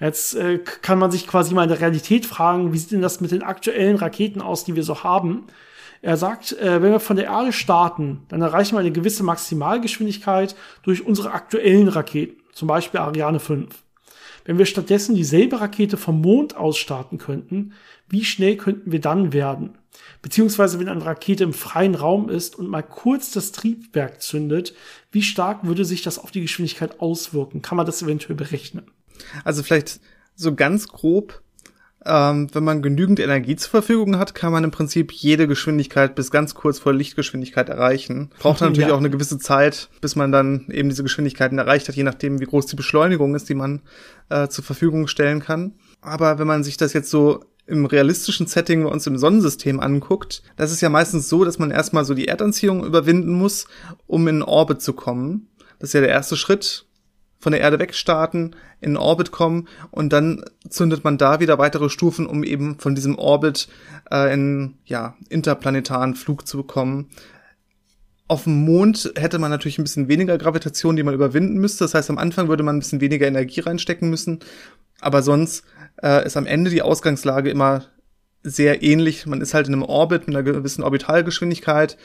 Jetzt äh, kann man sich quasi mal in der Realität fragen, wie sieht denn das mit den aktuellen Raketen aus, die wir so haben? Er sagt, äh, wenn wir von der Erde starten, dann erreichen wir eine gewisse Maximalgeschwindigkeit durch unsere aktuellen Raketen, zum Beispiel Ariane 5. Wenn wir stattdessen dieselbe Rakete vom Mond aus starten könnten, wie schnell könnten wir dann werden? Beziehungsweise wenn eine Rakete im freien Raum ist und mal kurz das Triebwerk zündet, wie stark würde sich das auf die Geschwindigkeit auswirken? Kann man das eventuell berechnen? Also vielleicht so ganz grob, ähm, wenn man genügend Energie zur Verfügung hat, kann man im Prinzip jede Geschwindigkeit bis ganz kurz vor Lichtgeschwindigkeit erreichen. Braucht <laughs> natürlich ja. auch eine gewisse Zeit, bis man dann eben diese Geschwindigkeiten erreicht hat, je nachdem, wie groß die Beschleunigung ist, die man äh, zur Verfügung stellen kann. Aber wenn man sich das jetzt so im realistischen Setting bei uns im Sonnensystem anguckt, das ist ja meistens so, dass man erstmal so die Erdanziehung überwinden muss, um in Orbit zu kommen. Das ist ja der erste Schritt. Von der Erde wegstarten, in Orbit kommen und dann zündet man da wieder weitere Stufen, um eben von diesem Orbit äh, in ja interplanetaren Flug zu bekommen. Auf dem Mond hätte man natürlich ein bisschen weniger Gravitation, die man überwinden müsste. Das heißt, am Anfang würde man ein bisschen weniger Energie reinstecken müssen. Aber sonst äh, ist am Ende die Ausgangslage immer sehr ähnlich. Man ist halt in einem Orbit mit einer gewissen Orbitalgeschwindigkeit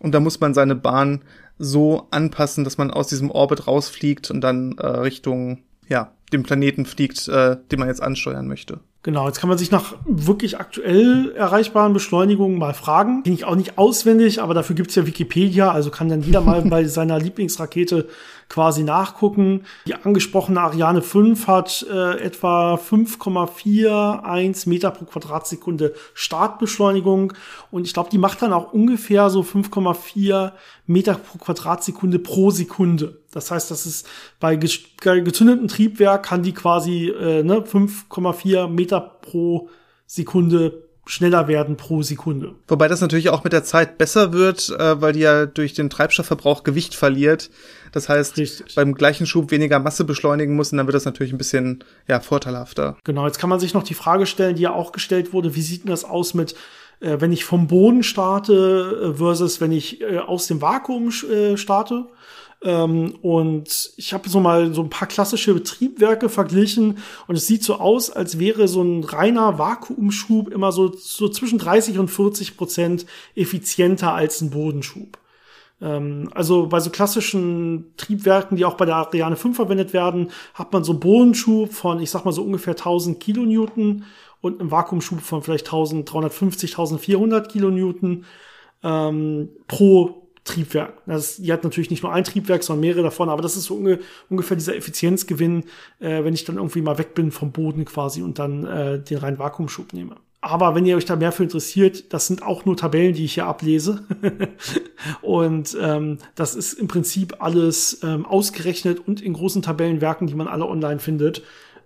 und da muss man seine Bahn so anpassen, dass man aus diesem Orbit rausfliegt und dann äh, Richtung ja, dem Planeten fliegt, äh, den man jetzt ansteuern möchte. Genau, jetzt kann man sich nach wirklich aktuell erreichbaren Beschleunigungen mal fragen. Kenne ich auch nicht auswendig, aber dafür gibt's ja Wikipedia, also kann dann jeder mal <laughs> bei seiner Lieblingsrakete quasi nachgucken. Die angesprochene Ariane 5 hat äh, etwa 5,41 Meter pro Quadratsekunde Startbeschleunigung und ich glaube, die macht dann auch ungefähr so 5,4 Meter pro Quadratsekunde pro Sekunde. Das heißt, das ist bei gezündetem Triebwerk kann die quasi äh, ne, 5,4 Meter pro Sekunde schneller werden pro Sekunde. Wobei das natürlich auch mit der Zeit besser wird, äh, weil die ja durch den Treibstoffverbrauch Gewicht verliert. Das heißt, Richtig. beim gleichen Schub weniger Masse beschleunigen muss und dann wird das natürlich ein bisschen ja, vorteilhafter. Genau, jetzt kann man sich noch die Frage stellen, die ja auch gestellt wurde, wie sieht denn das aus mit äh, wenn ich vom Boden starte äh, versus wenn ich äh, aus dem Vakuum äh, starte. Ähm, und ich habe so mal so ein paar klassische Triebwerke verglichen und es sieht so aus, als wäre so ein reiner Vakuumschub immer so, so zwischen 30 und 40 Prozent effizienter als ein Bodenschub. Ähm, also bei so klassischen Triebwerken, die auch bei der Ariane 5 verwendet werden, hat man so einen Bodenschub von, ich sag mal so ungefähr 1000 Kilonewton und einen Vakuumschub von vielleicht 1350, 1400 Kilonewton ähm, pro Triebwerk. Das, die hat natürlich nicht nur ein Triebwerk, sondern mehrere davon, aber das ist so unge ungefähr dieser Effizienzgewinn, äh, wenn ich dann irgendwie mal weg bin vom Boden quasi und dann äh, den reinen Vakuumschub nehme. Aber wenn ihr euch da mehr für interessiert, das sind auch nur Tabellen, die ich hier ablese. <laughs> und ähm, das ist im Prinzip alles ähm, ausgerechnet und in großen Tabellenwerken, die man alle online findet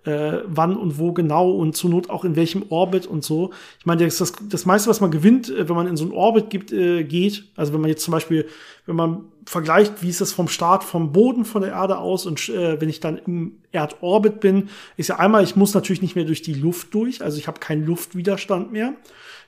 äh, wann und wo genau und zur Not auch in welchem Orbit und so. Ich meine, das, das, meiste, was man gewinnt, äh, wenn man in so einen Orbit gibt, äh, geht, also wenn man jetzt zum Beispiel, wenn man vergleicht, wie ist es vom Start vom Boden von der Erde aus und äh, wenn ich dann im Erdorbit bin, ist ja einmal, ich muss natürlich nicht mehr durch die Luft durch, also ich habe keinen Luftwiderstand mehr.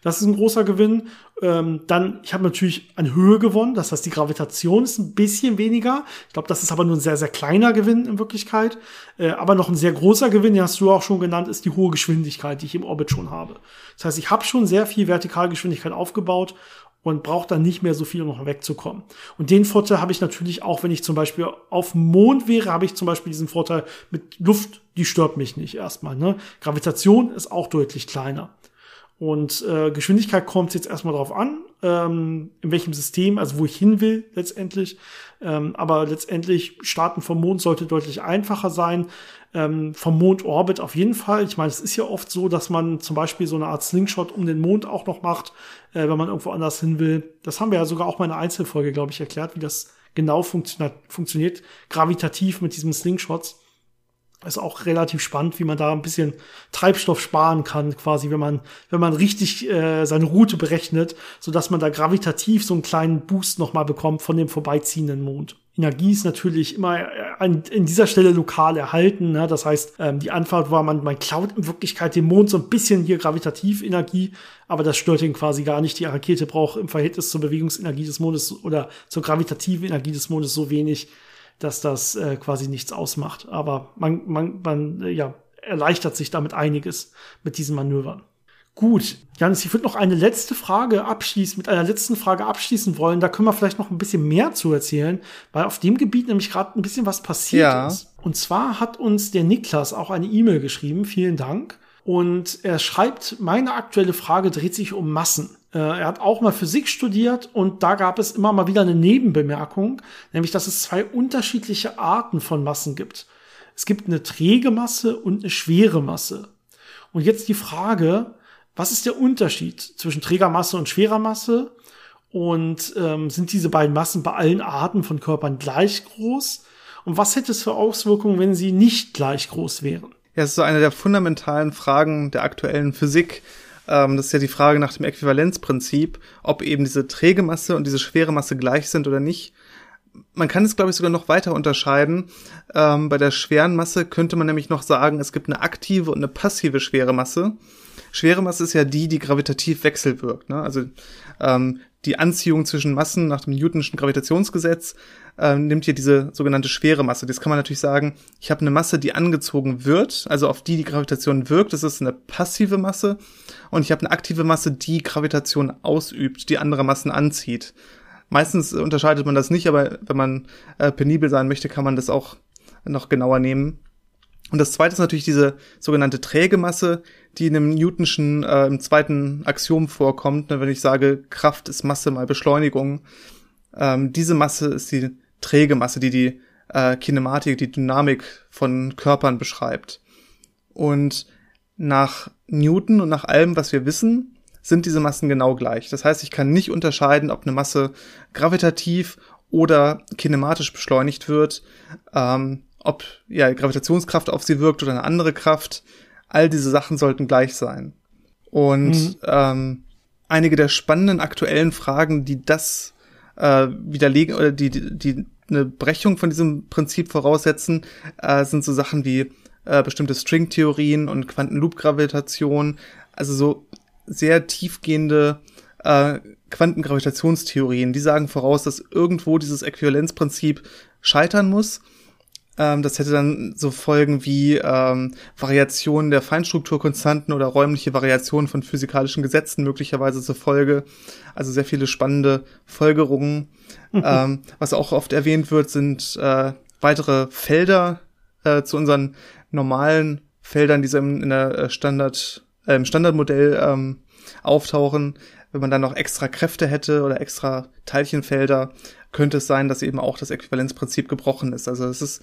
Das ist ein großer Gewinn. Ähm, dann, ich habe natürlich an Höhe gewonnen, das heißt, die Gravitation ist ein bisschen weniger. Ich glaube, das ist aber nur ein sehr, sehr kleiner Gewinn in Wirklichkeit. Äh, aber noch ein sehr großer Gewinn, den hast du auch schon genannt, ist die hohe Geschwindigkeit, die ich im Orbit schon habe. Das heißt, ich habe schon sehr viel Vertikalgeschwindigkeit aufgebaut und braucht dann nicht mehr so viel, um noch wegzukommen. Und den Vorteil habe ich natürlich auch, wenn ich zum Beispiel auf dem Mond wäre, habe ich zum Beispiel diesen Vorteil mit Luft, die stört mich nicht erstmal. Ne? Gravitation ist auch deutlich kleiner. Und äh, Geschwindigkeit kommt jetzt erstmal drauf an, ähm, in welchem System, also wo ich hin will letztendlich. Ähm, aber letztendlich starten vom Mond sollte deutlich einfacher sein. Ähm, vom Mondorbit auf jeden Fall. Ich meine, es ist ja oft so, dass man zum Beispiel so eine Art Slingshot um den Mond auch noch macht, äh, wenn man irgendwo anders hin will. Das haben wir ja sogar auch mal in einer Einzelfolge, glaube ich, erklärt, wie das genau funktio funktioniert, gravitativ mit diesem Slingshots ist auch relativ spannend, wie man da ein bisschen Treibstoff sparen kann, quasi, wenn man, wenn man richtig äh, seine Route berechnet, so dass man da gravitativ so einen kleinen Boost nochmal bekommt von dem vorbeiziehenden Mond. Energie ist natürlich immer äh, an, in dieser Stelle lokal erhalten. Ne? Das heißt, ähm, die Antwort war, man, man klaut in Wirklichkeit dem Mond so ein bisschen hier gravitativ Energie, aber das stört ihn quasi gar nicht. Die Rakete braucht im Verhältnis zur Bewegungsenergie des Mondes oder zur gravitativen Energie des Mondes so wenig, dass das äh, quasi nichts ausmacht. Aber man, man, man äh, ja, erleichtert sich damit einiges mit diesen Manövern. Gut, Janis, ich würde noch eine letzte Frage abschließen, mit einer letzten Frage abschließen wollen. Da können wir vielleicht noch ein bisschen mehr zu erzählen, weil auf dem Gebiet nämlich gerade ein bisschen was passiert ja. ist. Und zwar hat uns der Niklas auch eine E-Mail geschrieben. Vielen Dank. Und er schreibt, meine aktuelle Frage dreht sich um Massen. Äh, er hat auch mal Physik studiert und da gab es immer mal wieder eine Nebenbemerkung, nämlich dass es zwei unterschiedliche Arten von Massen gibt. Es gibt eine träge Masse und eine schwere Masse. Und jetzt die Frage, was ist der Unterschied zwischen träger Masse und schwerer Masse? Und ähm, sind diese beiden Massen bei allen Arten von Körpern gleich groß? Und was hätte es für Auswirkungen, wenn sie nicht gleich groß wären? Ja, es ist so eine der fundamentalen Fragen der aktuellen Physik, ähm, das ist ja die Frage nach dem Äquivalenzprinzip, ob eben diese träge Masse und diese schwere Masse gleich sind oder nicht. Man kann es, glaube ich, sogar noch weiter unterscheiden. Ähm, bei der schweren Masse könnte man nämlich noch sagen, es gibt eine aktive und eine passive schwere Masse. Schwere Masse ist ja die, die gravitativ wechselwirkt. Ne? Also ähm, die Anziehung zwischen Massen nach dem Newtonschen Gravitationsgesetz äh, nimmt hier diese sogenannte schwere Masse. Das kann man natürlich sagen, ich habe eine Masse, die angezogen wird, also auf die die Gravitation wirkt, das ist eine passive Masse. Und ich habe eine aktive Masse, die Gravitation ausübt, die andere Massen anzieht. Meistens unterscheidet man das nicht, aber wenn man äh, penibel sein möchte, kann man das auch noch genauer nehmen. Und das zweite ist natürlich diese sogenannte träge Masse, die in dem Newtonschen äh, im zweiten Axiom vorkommt. Ne, wenn ich sage, Kraft ist Masse mal Beschleunigung. Ähm, diese Masse ist die träge Masse, die die äh, Kinematik, die Dynamik von Körpern beschreibt. Und nach Newton und nach allem, was wir wissen, sind diese Massen genau gleich. Das heißt, ich kann nicht unterscheiden, ob eine Masse gravitativ oder kinematisch beschleunigt wird. Ähm, ob ja Gravitationskraft auf sie wirkt oder eine andere Kraft. All diese Sachen sollten gleich sein. Und mhm. ähm, einige der spannenden aktuellen Fragen, die das äh, widerlegen oder die, die, die eine Brechung von diesem Prinzip voraussetzen, äh, sind so Sachen wie äh, bestimmte Stringtheorien und Quantenloop-Gravitation, also so sehr tiefgehende äh, Quantengravitationstheorien, die sagen voraus, dass irgendwo dieses Äquivalenzprinzip scheitern muss ähm, das hätte dann so Folgen wie ähm, Variationen der Feinstrukturkonstanten oder räumliche Variationen von physikalischen Gesetzen möglicherweise zur Folge. Also sehr viele spannende Folgerungen. Mhm. Ähm, was auch oft erwähnt wird, sind äh, weitere Felder äh, zu unseren normalen Feldern, die so in der äh, Standard, äh, im Standardmodell ähm, auftauchen. Wenn man dann noch extra Kräfte hätte oder extra Teilchenfelder, könnte es sein, dass eben auch das Äquivalenzprinzip gebrochen ist. Also es ist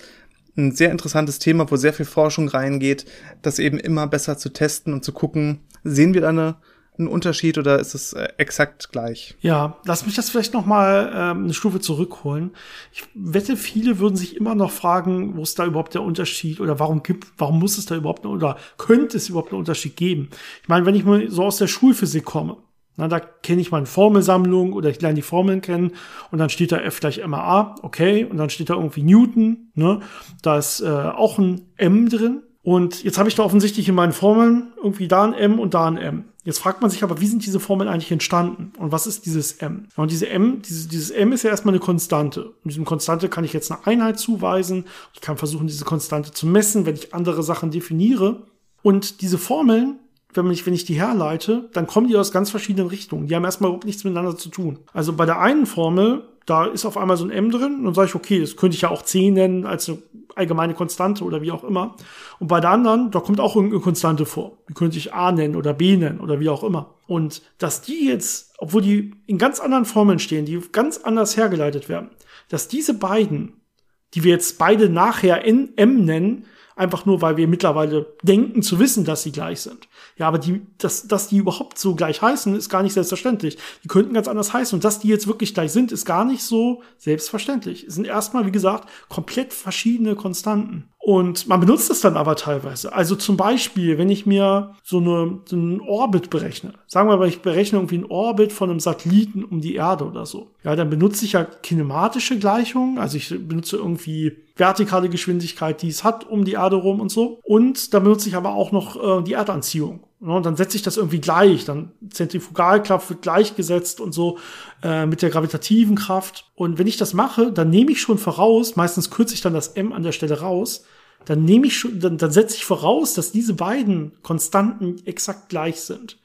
ein sehr interessantes Thema, wo sehr viel Forschung reingeht, das eben immer besser zu testen und zu gucken, sehen wir da eine, einen Unterschied oder ist es äh, exakt gleich? Ja, lass mich das vielleicht noch mal ähm, eine Stufe zurückholen. Ich wette, viele würden sich immer noch fragen, wo ist da überhaupt der Unterschied oder warum gibt, warum muss es da überhaupt oder könnte es überhaupt einen Unterschied geben? Ich meine, wenn ich mal so aus der Schulphysik komme, Na, da kenne ich meine Formelsammlung oder ich lerne die Formeln kennen und dann steht da F gleich MA, okay, und dann steht da irgendwie Newton, ne? Da ist äh, auch ein M drin. Und jetzt habe ich da offensichtlich in meinen Formeln irgendwie da ein M und da ein M. Jetzt fragt man sich aber, wie sind diese Formeln eigentlich entstanden? Und was ist dieses M? Und diese M, dieses, dieses M ist ja erstmal eine Konstante. Und diesem Konstante kann ich jetzt eine Einheit zuweisen. Ich kann versuchen, diese Konstante zu messen, wenn ich andere Sachen definiere. Und diese Formeln, wenn ich, wenn ich die herleite, dann kommen die aus ganz verschiedenen Richtungen. Die haben erstmal überhaupt nichts miteinander zu tun. Also bei der einen Formel, da ist auf einmal so ein M drin, und sage ich, okay, das könnte ich ja auch C nennen als eine allgemeine Konstante oder wie auch immer. Und bei der anderen, da kommt auch irgendeine Konstante vor. Die könnte ich A nennen oder B nennen oder wie auch immer. Und dass die jetzt, obwohl die in ganz anderen Formeln stehen, die ganz anders hergeleitet werden, dass diese beiden, die wir jetzt beide nachher in M nennen, einfach nur, weil wir mittlerweile denken zu wissen, dass sie gleich sind. Ja, aber die, dass, dass die überhaupt so gleich heißen, ist gar nicht selbstverständlich. Die könnten ganz anders heißen. Und dass die jetzt wirklich gleich sind, ist gar nicht so selbstverständlich. Es sind erstmal, wie gesagt, komplett verschiedene Konstanten. Und man benutzt es dann aber teilweise. Also zum Beispiel, wenn ich mir so, eine, so einen Orbit berechne, sagen wir mal, ich berechne irgendwie einen Orbit von einem Satelliten um die Erde oder so. Ja, dann benutze ich ja kinematische Gleichungen. Also ich benutze irgendwie vertikale Geschwindigkeit, die es hat um die Erde rum und so. Und da benutze ich aber auch noch äh, die Erdanziehung. Und dann setze ich das irgendwie gleich. Dann Zentrifugalkraft wird gleichgesetzt und so äh, mit der gravitativen Kraft. Und wenn ich das mache, dann nehme ich schon voraus, meistens kürze ich dann das M an der Stelle raus, dann nehme ich schon, dann, dann setze ich voraus, dass diese beiden Konstanten exakt gleich sind.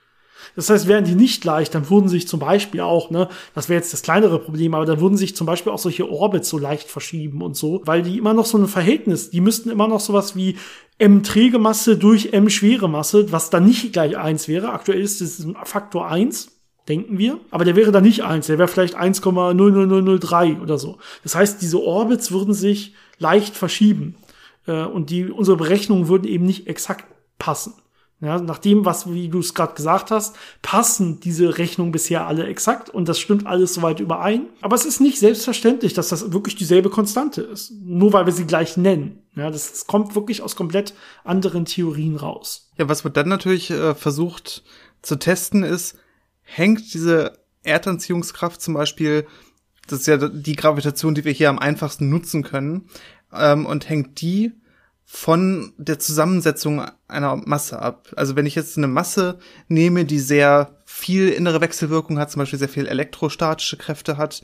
Das heißt, wären die nicht leicht, dann würden sich zum Beispiel auch, ne, das wäre jetzt das kleinere Problem, aber dann würden sich zum Beispiel auch solche Orbits so leicht verschieben und so, weil die immer noch so ein Verhältnis, die müssten immer noch sowas wie M träge Masse durch M schwere Masse, was dann nicht gleich eins wäre. Aktuell ist es ein Faktor eins denken wir. Aber der wäre dann nicht eins, der wäre vielleicht 1,00003 oder so. Das heißt, diese Orbits würden sich leicht verschieben. Äh, und die, unsere Berechnungen würden eben nicht exakt passen. Ja, nach dem, was, wie du es gerade gesagt hast, passen diese Rechnungen bisher alle exakt und das stimmt alles soweit überein. Aber es ist nicht selbstverständlich, dass das wirklich dieselbe Konstante ist. Nur weil wir sie gleich nennen. Ja, das, das kommt wirklich aus komplett anderen Theorien raus. Ja, was wird dann natürlich äh, versucht zu testen ist, hängt diese Erdanziehungskraft zum Beispiel, das ist ja die Gravitation, die wir hier am einfachsten nutzen können, ähm, und hängt die von der Zusammensetzung einer Masse ab. Also wenn ich jetzt eine Masse nehme, die sehr viel innere Wechselwirkung hat, zum Beispiel sehr viel elektrostatische Kräfte hat,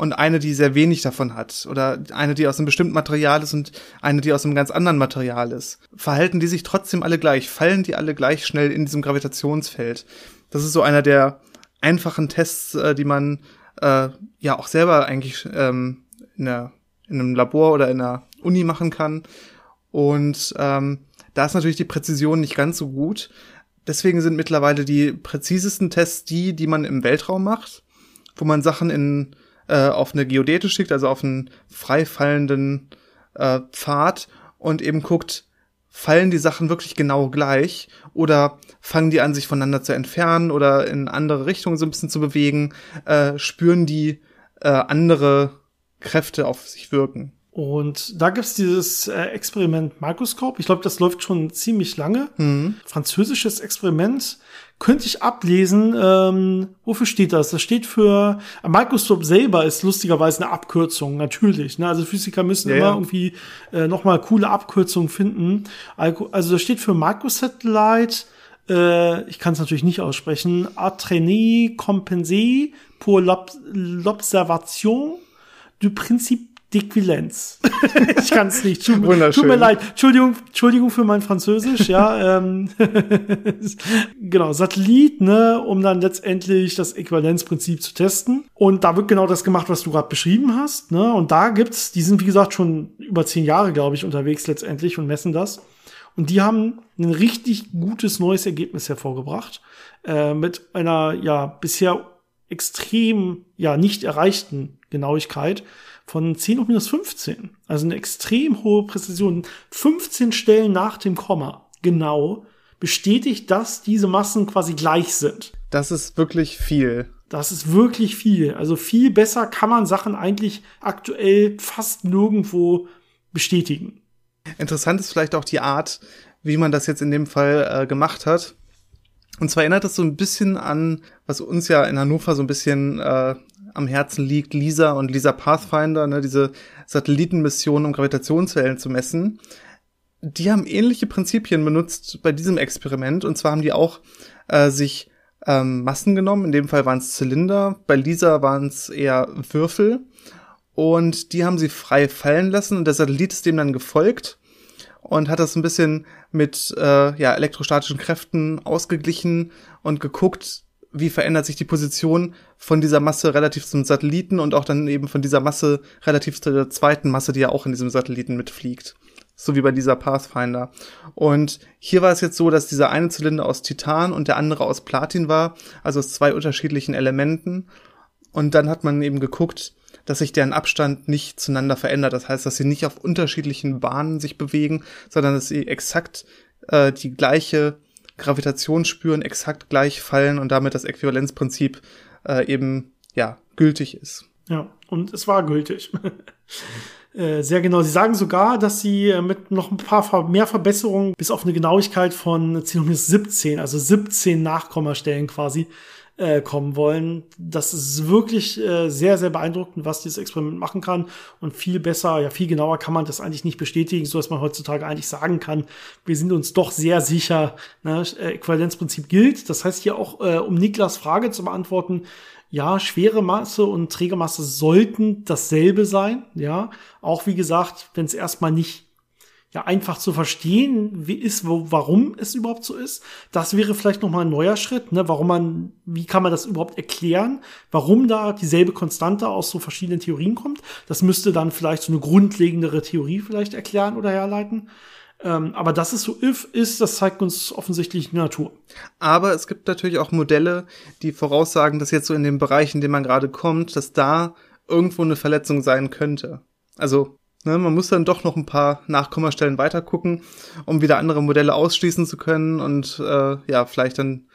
und eine, die sehr wenig davon hat, oder eine, die aus einem bestimmten Material ist und eine, die aus einem ganz anderen Material ist, verhalten die sich trotzdem alle gleich, fallen die alle gleich schnell in diesem Gravitationsfeld. Das ist so einer der einfachen Tests, äh, die man äh, ja auch selber eigentlich ähm, in, der, in einem Labor oder in einer Uni machen kann und ähm, da ist natürlich die Präzision nicht ganz so gut. Deswegen sind mittlerweile die präzisesten Tests die, die man im Weltraum macht, wo man Sachen in äh, auf eine Geodäte schickt, also auf einen freifallenden äh, Pfad und eben guckt, fallen die Sachen wirklich genau gleich oder fangen die an, sich voneinander zu entfernen oder in andere Richtungen so ein bisschen zu bewegen, äh, spüren die äh, andere Kräfte auf sich wirken. Und da gibt's dieses äh, Experiment Microscope. Ich glaube, das läuft schon ziemlich lange. Mhm. Französisches Experiment. Könnte ich ablesen, ähm, wofür steht das? Das steht für, äh, Microscope selber ist lustigerweise eine Abkürzung, natürlich. Ne? Also Physiker müssen ja, immer ja. irgendwie äh, nochmal coole Abkürzungen finden. Also das steht für Microsatellite, äh, ich kann es natürlich nicht aussprechen, Entraîné compensé pour l'observation du principe Dequilenz. <laughs> ich kann es nicht. Tut, tut, mir leid. Entschuldigung, Entschuldigung für mein Französisch, ja. <laughs> Ähm, <laughs> genau, Satellit, ne, um dann letztendlich das Äquivalenzprinzip zu testen. Und da wird genau das gemacht, was du gerade beschrieben hast. Ne? Und da gibt's, die sind wie gesagt schon über zehn Jahre, glaube ich, unterwegs letztendlich und messen das. Und die haben ein richtig gutes neues Ergebnis hervorgebracht äh, mit einer ja bisher extrem ja nicht erreichten Genauigkeit von 10 hoch minus 15. Also eine extrem hohe Präzision. 15 Stellen nach dem Komma. Genau. Bestätigt, dass diese Massen quasi gleich sind. Das ist wirklich viel. Das ist wirklich viel. Also viel besser kann man Sachen eigentlich aktuell fast nirgendwo bestätigen. Interessant ist vielleicht auch die Art, wie man das jetzt in dem Fall äh, gemacht hat. Und zwar erinnert das so ein bisschen an, was uns ja in Hannover so ein bisschen äh, am Herzen liegt, LISA und LISA Pathfinder, ne, diese Satellitenmission, um Gravitationswellen zu messen. Die haben ähnliche Prinzipien benutzt bei diesem Experiment. Und zwar haben die auch äh, sich ähm, Massen genommen. In dem Fall waren es Zylinder. Bei LISA waren es eher Würfel. Und die haben sie frei fallen lassen. Und der Satellit ist dem dann gefolgt und hat das ein bisschen mit äh, ja, elektrostatischen Kräften ausgeglichen und geguckt, wie verändert sich die Position von dieser Masse relativ zum Satelliten und auch dann eben von dieser Masse relativ zu der zweiten Masse, die ja auch in diesem Satelliten mitfliegt. So wie bei dieser Pathfinder. Und hier war es jetzt so, dass dieser eine Zylinder aus Titan und der andere aus Platin war, also aus zwei unterschiedlichen Elementen. Und dann hat man eben geguckt, dass sich deren Abstand nicht zueinander verändert. Das heißt, dass sie nicht auf unterschiedlichen Bahnen sich bewegen, sondern dass sie exakt äh, die gleiche Gravitation spüren, exakt gleich fallen und damit das Äquivalenzprinzip äh, eben ja gültig ist. Ja, und es war gültig. <laughs> Äh, sehr genau. Sie sagen sogar, dass sie äh, mit noch ein paar mehr Verbesserungen bis auf eine Genauigkeit von 10 17, also 17 Nachkommastellen quasi, äh, kommen wollen. Das ist wirklich äh, sehr, sehr beeindruckend, was dieses Experiment machen kann. Und viel besser, ja, viel genauer kann man das eigentlich nicht bestätigen, so dass man heutzutage eigentlich sagen kann, wir sind uns doch sehr sicher, ne, Äquivalenzprinzip gilt. Das heißt hier auch, äh, um Niklas Frage zu beantworten, ja, schwere Masse und träge Masse sollten dasselbe sein, ja. Auch wie gesagt, wenn es erstmal nicht ja einfach zu verstehen, wie ist, wo, warum es überhaupt so ist. Das wäre vielleicht noch mal ein neuer Schritt, ne? Warum man, wie kann man das überhaupt erklären? Warum da dieselbe Konstante aus so verschiedenen Theorien kommt? Das müsste dann vielleicht so eine grundlegendere Theorie vielleicht erklären oder herleiten. Ähm, aber dass es so if ist, das zeigt uns offensichtlich die Natur. Aber es gibt natürlich auch Modelle, die voraussagen, dass jetzt so in dem Bereich, in dem man gerade kommt, dass da irgendwo eine Verletzung sein könnte. Also Ne, man muss dann doch noch ein paar Nachkommastellen weiter gucken, um wieder andere Modelle ausschließen zu können und äh, ja, vielleicht dann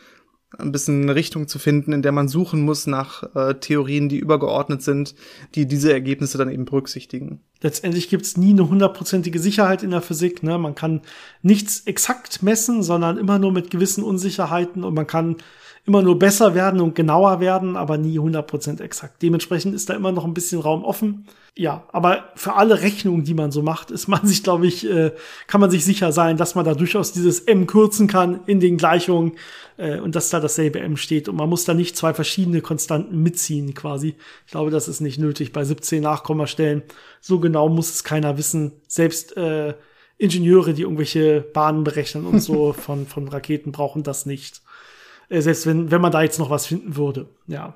ein bisschen eine Richtung zu finden, in der man suchen muss nach äh, Theorien, die übergeordnet sind, die diese Ergebnisse dann eben berücksichtigen. Letztendlich gibt's nie eine hundertprozentige Sicherheit in der Physik. Ne? Man kann nichts exakt messen, sondern immer nur mit gewissen Unsicherheiten und man kann immer nur besser werden und genauer werden, aber nie 100% exakt. Dementsprechend ist da immer noch ein bisschen Raum offen. Ja, aber für alle Rechnungen, die man so macht, ist man <laughs> sich, glaube ich, äh, kann man sich sicher sein, dass man da durchaus dieses M kürzen kann in den Gleichungen äh, und dass da dasselbe M steht. Und man muss da nicht zwei verschiedene Konstanten mitziehen quasi. Ich glaube, das ist nicht nötig bei 17 Nachkommastellen. So genau muss es keiner wissen. Selbst äh, Ingenieure, die irgendwelche Bahnen berechnen und so <laughs> von, von Raketen brauchen das nicht. Äh, selbst wenn, wenn man da jetzt noch was finden würde. Ja.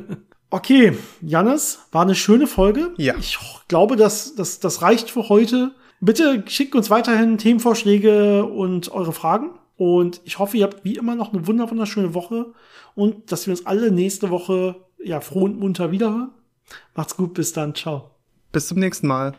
<laughs> okay, Jannis, war eine schöne Folge. Ja. Ich glaube, dass das, das reicht für heute. Bitte schickt uns weiterhin Themenvorschläge und eure Fragen. Und ich hoffe, ihr habt wie immer noch eine wunderschöne Woche und dass wir uns alle nächste Woche ja froh und munter wiederhören. Macht's gut, bis dann, ciao. Bis zum nächsten Mal.